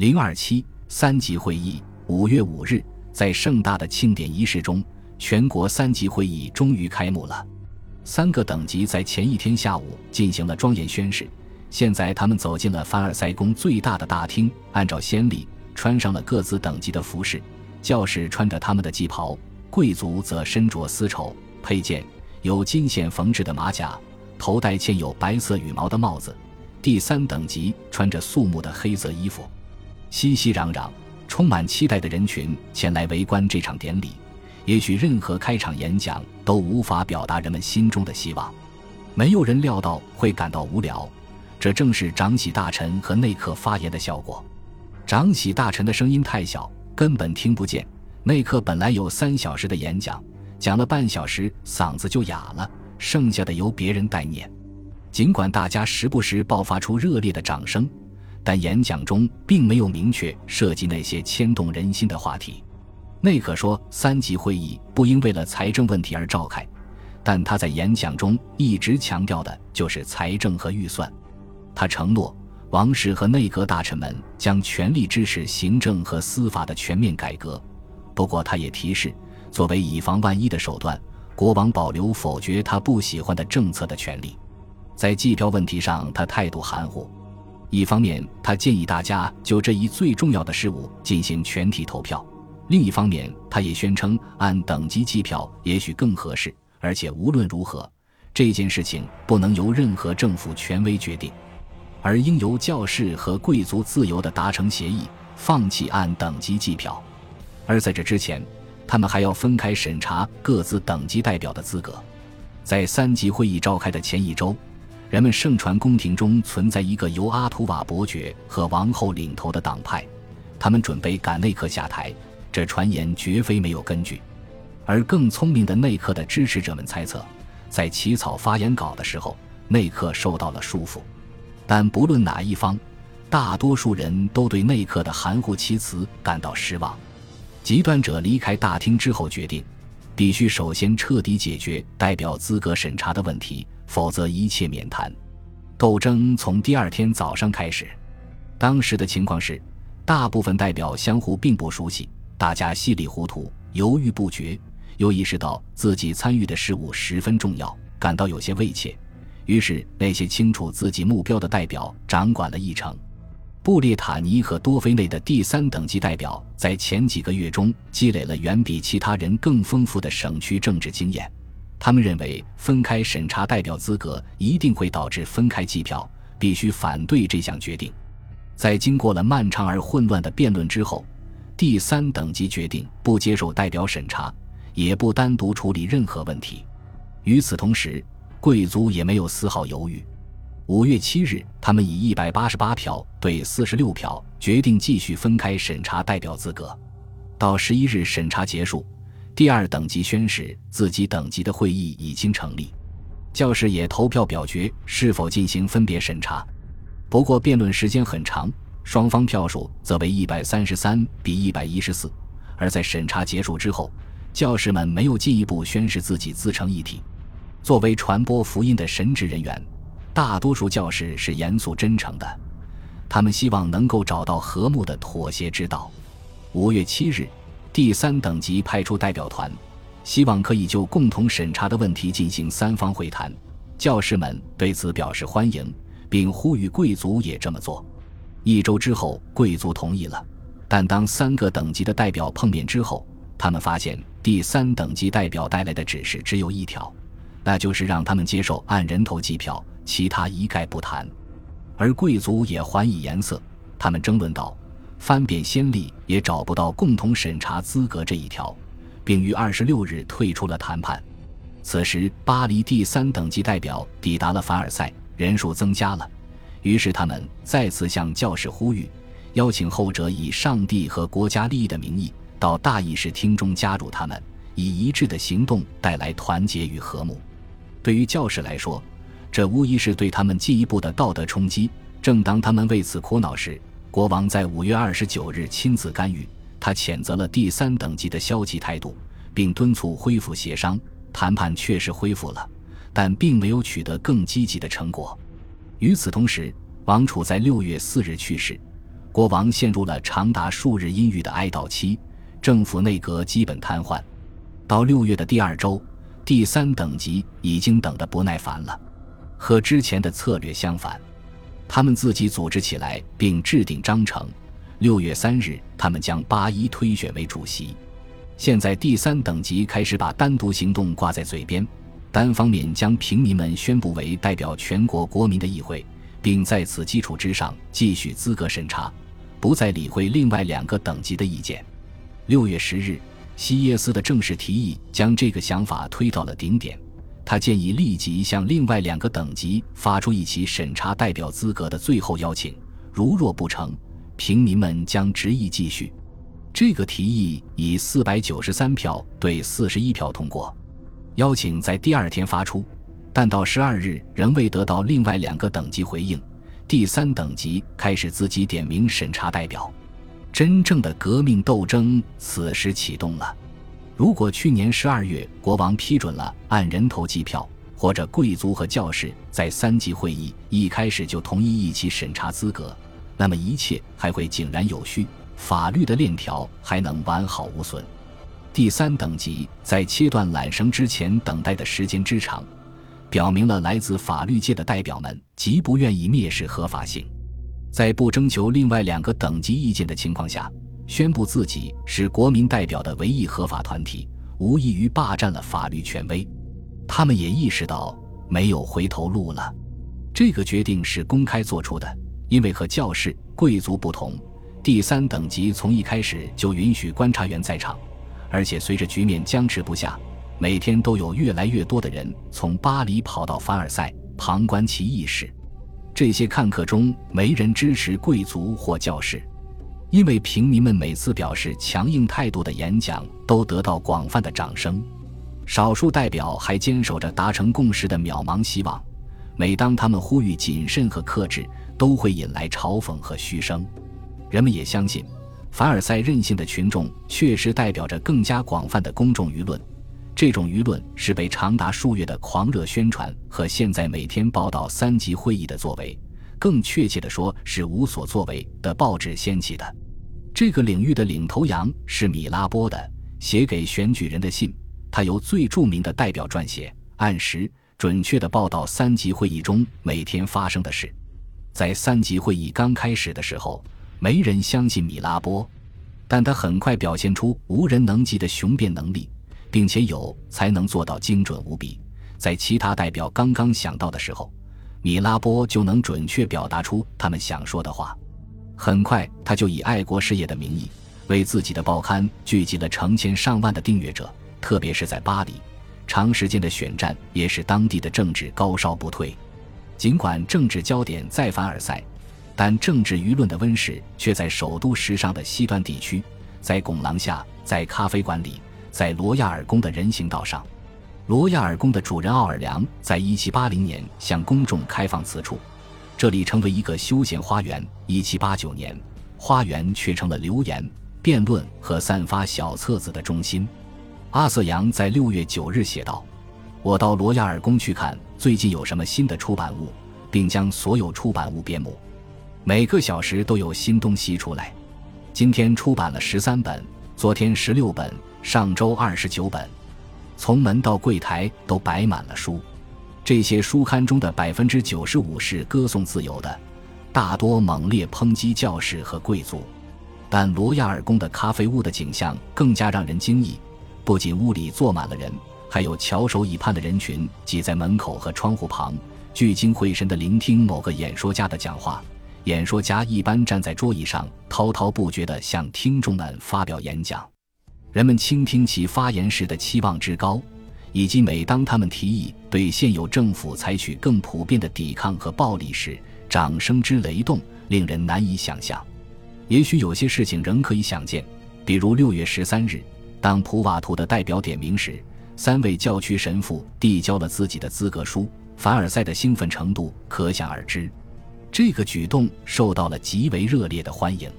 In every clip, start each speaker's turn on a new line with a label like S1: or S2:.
S1: 零二七三级会议五月五日，在盛大的庆典仪式中，全国三级会议终于开幕了。三个等级在前一天下午进行了庄严宣誓。现在他们走进了凡尔赛宫最大的大厅，按照先例穿上了各自等级的服饰。教士穿着他们的旗袍，贵族则身着丝绸佩剑，有金线缝制的马甲，头戴嵌有白色羽毛的帽子。第三等级穿着肃穆的黑色衣服，熙熙攘攘、充满期待的人群前来围观这场典礼。也许任何开场演讲都无法表达人们心中的希望。没有人料到会感到无聊。这正是长喜大臣和内克发言的效果。长喜大臣的声音太小，根本听不见。内克本来有三小时的演讲，讲了半小时，嗓子就哑了，剩下的由别人代念。尽管大家时不时爆发出热烈的掌声，但演讲中并没有明确涉及那些牵动人心的话题。内克说，三级会议不应为了财政问题而召开，但他在演讲中一直强调的就是财政和预算。他承诺，王室和内阁大臣们将全力支持行政和司法的全面改革。不过，他也提示，作为以防万一的手段，国王保留否决他不喜欢的政策的权利。在计票问题上，他态度含糊。一方面，他建议大家就这一最重要的事务进行全体投票；另一方面，他也宣称按等级计票也许更合适，而且无论如何，这件事情不能由任何政府权威决定。而应由教士和贵族自由地达成协议，放弃按等级计票。而在这之前，他们还要分开审查各自等级代表的资格。在三级会议召开的前一周，人们盛传宫廷中存在一个由阿图瓦伯爵和王后领头的党派，他们准备赶内克下台。这传言绝非没有根据。而更聪明的内克的支持者们猜测，在起草发言稿的时候，内克受到了束缚。但不论哪一方，大多数人都对内克的含糊其辞感到失望。极端者离开大厅之后决定，必须首先彻底解决代表资格审查的问题，否则一切免谈。斗争从第二天早上开始。当时的情况是，大部分代表相互并不熟悉，大家稀里糊涂，犹豫不决，又意识到自己参与的事物十分重要，感到有些畏怯。于是，那些清楚自己目标的代表掌管了议程。布列塔尼和多菲内的第三等级代表在前几个月中积累了远比其他人更丰富的省区政治经验。他们认为，分开审查代表资格一定会导致分开计票，必须反对这项决定。在经过了漫长而混乱的辩论之后，第三等级决定不接受代表审查，也不单独处理任何问题。与此同时，贵族也没有丝毫犹豫。五月七日，他们以一百八十八票对四十六票决定继续分开审查代表资格。到十一日审查结束，第二等级宣誓自己等级的会议已经成立，教士也投票表决是否进行分别审查。不过辩论时间很长，双方票数则为一百三十三比一百一十四。而在审查结束之后，教士们没有进一步宣誓自己自成一体。作为传播福音的神职人员，大多数教士是严肃真诚的，他们希望能够找到和睦的妥协之道。五月七日，第三等级派出代表团，希望可以就共同审查的问题进行三方会谈。教师们对此表示欢迎，并呼吁贵族也这么做。一周之后，贵族同意了，但当三个等级的代表碰面之后，他们发现第三等级代表带来的指示只有一条。那就是让他们接受按人头计票，其他一概不谈。而贵族也还以颜色，他们争论道：“翻遍先例也找不到共同审查资格这一条，并于二十六日退出了谈判。”此时，巴黎第三等级代表抵达了凡尔赛，人数增加了。于是，他们再次向教士呼吁，邀请后者以上帝和国家利益的名义到大议事厅中加入他们，以一致的行动带来团结与和睦。对于教士来说，这无疑是对他们进一步的道德冲击。正当他们为此苦恼时，国王在五月二十九日亲自干预，他谴责了第三等级的消极态度，并敦促恢复协商。谈判确实恢复了，但并没有取得更积极的成果。与此同时，王储在六月四日去世，国王陷入了长达数日阴郁的哀悼期，政府内阁基本瘫痪。到六月的第二周，第三等级已经等得不耐烦了。和之前的策略相反，他们自己组织起来并制定章程。六月三日，他们将八一推选为主席。现在第三等级开始把单独行动挂在嘴边，单方面将平民们宣布为代表全国国民的议会，并在此基础之上继续资格审查，不再理会另外两个等级的意见。六月十日。西耶斯的正式提议将这个想法推到了顶点。他建议立即向另外两个等级发出一起审查代表资格的最后邀请，如若不成，平民们将执意继续。这个提议以四百九十三票对四十一票通过。邀请在第二天发出，但到十二日仍未得到另外两个等级回应。第三等级开始自己点名审查代表。真正的革命斗争此时启动了。如果去年十二月国王批准了按人头计票，或者贵族和教士在三级会议一开始就同意一起审查资格，那么一切还会井然有序，法律的链条还能完好无损。第三等级在切断缆绳之前等待的时间之长，表明了来自法律界的代表们极不愿意蔑视合法性。在不征求另外两个等级意见的情况下，宣布自己是国民代表的唯一合法团体，无异于霸占了法律权威。他们也意识到没有回头路了。这个决定是公开做出的，因为和教士、贵族不同，第三等级从一开始就允许观察员在场，而且随着局面僵持不下，每天都有越来越多的人从巴黎跑到凡尔赛旁观其议事。这些看客中没人支持贵族或教士，因为平民们每次表示强硬态度的演讲都得到广泛的掌声。少数代表还坚守着达成共识的渺茫希望。每当他们呼吁谨慎和克制，都会引来嘲讽和嘘声。人们也相信，凡尔赛任性的群众确实代表着更加广泛的公众舆论。这种舆论是被长达数月的狂热宣传和现在每天报道三级会议的作为，更确切地说是无所作为的报纸掀起的。这个领域的领头羊是米拉波的写给选举人的信，他由最著名的代表撰写，按时准确地报道三级会议中每天发生的事。在三级会议刚开始的时候，没人相信米拉波，但他很快表现出无人能及的雄辩能力。并且有才能做到精准无比，在其他代表刚刚想到的时候，米拉波就能准确表达出他们想说的话。很快，他就以爱国事业的名义，为自己的报刊聚集了成千上万的订阅者。特别是在巴黎，长时间的选战也使当地的政治高烧不退。尽管政治焦点在凡尔赛，但政治舆论的温室却在首都时尚的西端地区，在拱廊下，在咖啡馆里。在罗亚尔宫的人行道上，罗亚尔宫的主人奥尔良在1780年向公众开放此处，这里成为一个休闲花园。1789年，花园却成了留言、辩论和散发小册子的中心。阿瑟扬在6月9日写道：“我到罗亚尔宫去看最近有什么新的出版物，并将所有出版物编目。每个小时都有新东西出来。今天出版了十三本，昨天十六本。”上周二十九本，从门到柜台都摆满了书。这些书刊中的百分之九十五是歌颂自由的，大多猛烈抨击教士和贵族。但罗亚尔宫的咖啡屋的景象更加让人惊异，不仅屋里坐满了人，还有翘首以盼的人群挤在门口和窗户旁，聚精会神地聆听某个演说家的讲话。演说家一般站在桌椅上，滔滔不绝地向听众们发表演讲。人们倾听其发言时的期望之高，以及每当他们提议对现有政府采取更普遍的抵抗和暴力时，掌声之雷动，令人难以想象。也许有些事情仍可以想见，比如六月十三日，当普瓦图的代表点名时，三位教区神父递交了自己的资格书，凡尔赛的兴奋程度可想而知。这个举动受到了极为热烈的欢迎。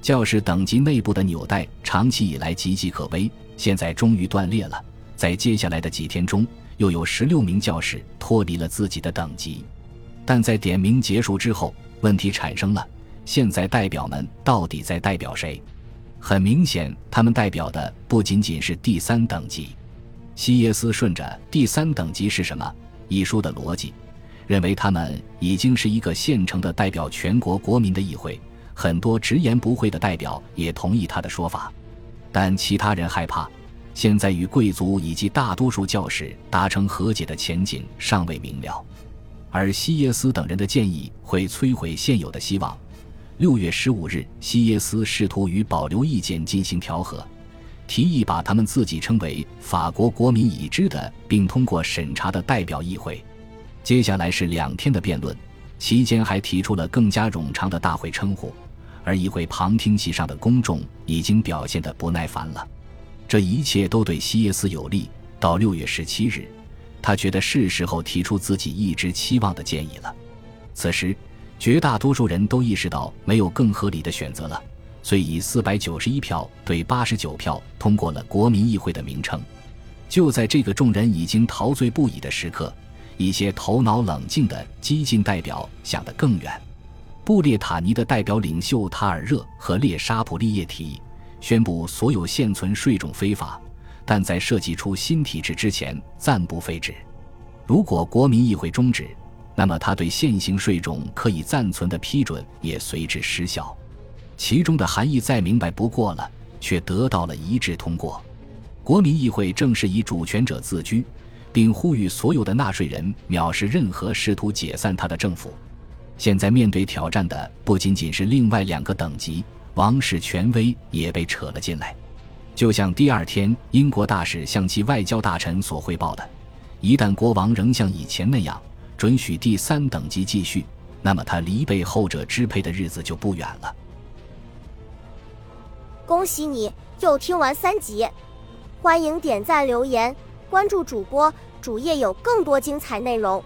S1: 教师等级内部的纽带长期以来岌岌可危，现在终于断裂了。在接下来的几天中，又有十六名教师脱离了自己的等级。但在点名结束之后，问题产生了：现在代表们到底在代表谁？很明显，他们代表的不仅仅是第三等级。西耶斯顺着第三等级是什么一书的逻辑，认为他们已经是一个现成的代表全国国民的议会。很多直言不讳的代表也同意他的说法，但其他人害怕，现在与贵族以及大多数教士达成和解的前景尚未明了，而西耶斯等人的建议会摧毁现有的希望。六月十五日，西耶斯试图与保留意见进行调和，提议把他们自己称为法国国民已知的并通过审查的代表议会。接下来是两天的辩论，期间还提出了更加冗长的大会称呼。而议会旁听席上的公众已经表现得不耐烦了，这一切都对西耶斯有利。到六月十七日，他觉得是时候提出自己一直期望的建议了。此时，绝大多数人都意识到没有更合理的选择了，所以以四百九十一票对八十九票通过了国民议会的名称。就在这个众人已经陶醉不已的时刻，一些头脑冷静的激进代表想得更远。布列塔尼的代表领袖塔尔热和列沙普利叶提议宣布所有现存税种非法，但在设计出新体制之前暂不废止。如果国民议会终止，那么他对现行税种可以暂存的批准也随之失效。其中的含义再明白不过了，却得到了一致通过。国民议会正式以主权者自居，并呼吁所有的纳税人藐视任何试图解散他的政府。现在面对挑战的不仅仅是另外两个等级，王室权威也被扯了进来。就像第二天英国大使向其外交大臣所汇报的，一旦国王仍像以前那样准许第三等级继续，那么他离被后者支配的日子就不远了。
S2: 恭喜你又听完三集，欢迎点赞、留言、关注主播，主页有更多精彩内容。